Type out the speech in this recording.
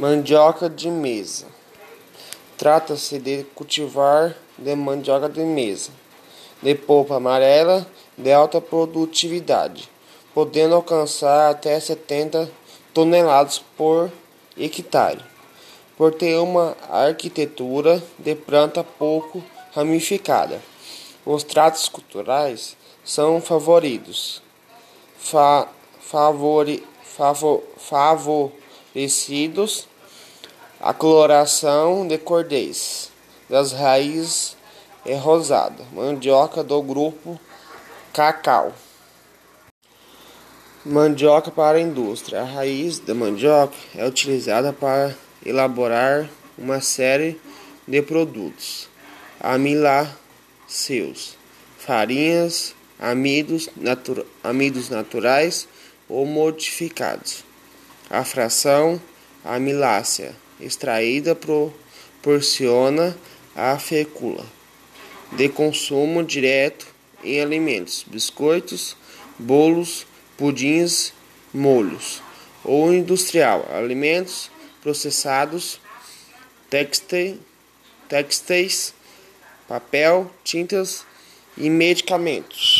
Mandioca de mesa. Trata-se de cultivar de mandioca de mesa, de polpa amarela de alta produtividade, podendo alcançar até 70 toneladas por hectare, por ter uma arquitetura de planta pouco ramificada. Os tratos culturais são favoritos, fa, favori, favor, favorecidos a coloração de cordéis das raízes é rosada. Mandioca do grupo cacau. Mandioca para a indústria. A raiz da mandioca é utilizada para elaborar uma série de produtos amiláceos, farinhas, amidos, amidos naturais ou modificados. A fração amilácea extraída proporciona a fécula de consumo direto em alimentos, biscoitos, bolos, pudins, molhos ou industrial, alimentos processados, textéis, papel, tintas e medicamentos.